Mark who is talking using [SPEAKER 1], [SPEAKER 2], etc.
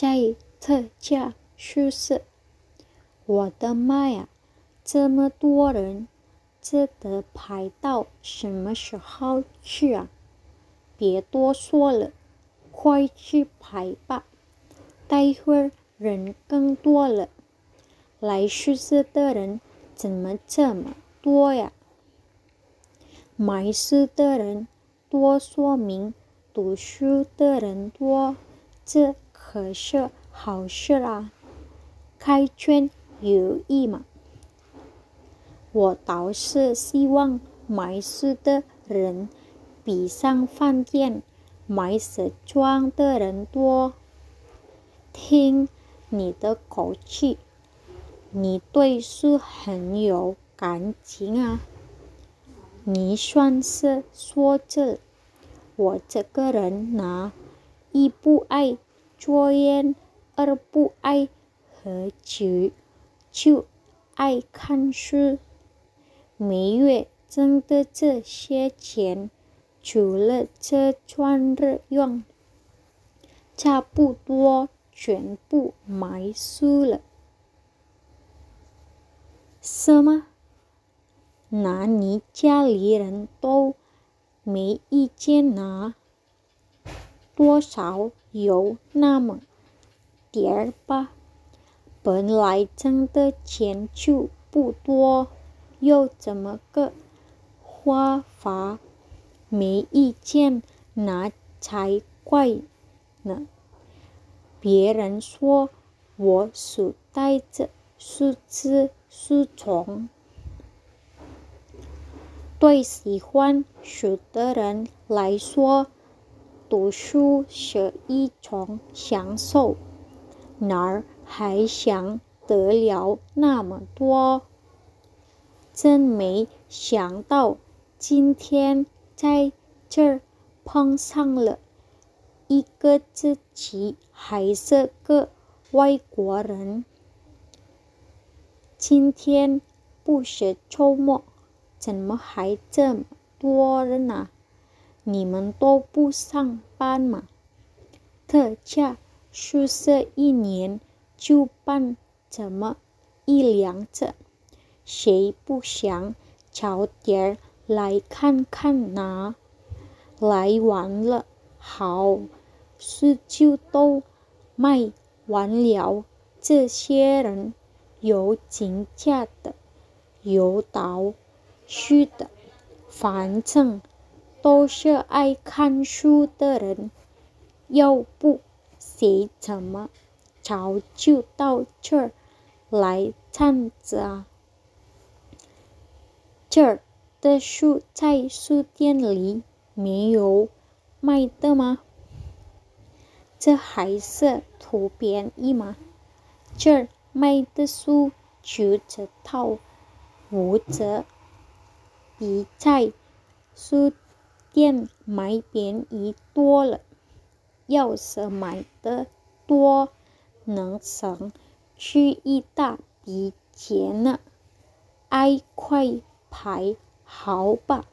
[SPEAKER 1] 在特价宿舍。我的妈呀，这么多人，这得排到什么时候去啊？别多说了，快去排吧，待会儿人更多了。来宿舍的人怎么这么多呀？买书的人多，说明读书的人多，这可是好事啊！开卷有益嘛。我倒是希望买书的人比上饭店买时装的人多。听你的口气，你对书很有感情啊。你算是说这，我这个人呐，一不爱抽烟，二不爱喝酒，就爱看书。每月挣的这些钱，除了这赚日用，差不多全部买书了。什么？那你家里人都没意见呐？多少有那么点儿吧。本来挣的钱就不多，又怎么个花法？没意见那才怪呢。别人说我书呆子，书痴，书虫。对喜欢书的人来说，读书是一种享受，哪儿还想得了那么多？真没想到今天在这儿碰上了一个自己还是个外国人。今天不是周末。怎么还这么多人呢？你们都不上班吗？特价宿舍一年就办这么一两次，谁不想早点来看看呢？来晚了，好是就都卖完了。这些人有请假的，有倒。是的，反正都是爱看书的人，要不谁怎么早就到这儿来站着啊？这儿的书在书店里没有卖的吗？这还是图便宜吗？这儿卖的书九折套，五折。比在书便买便宜多了，要是买的多，能省去一大笔钱呢。爱快排好吧。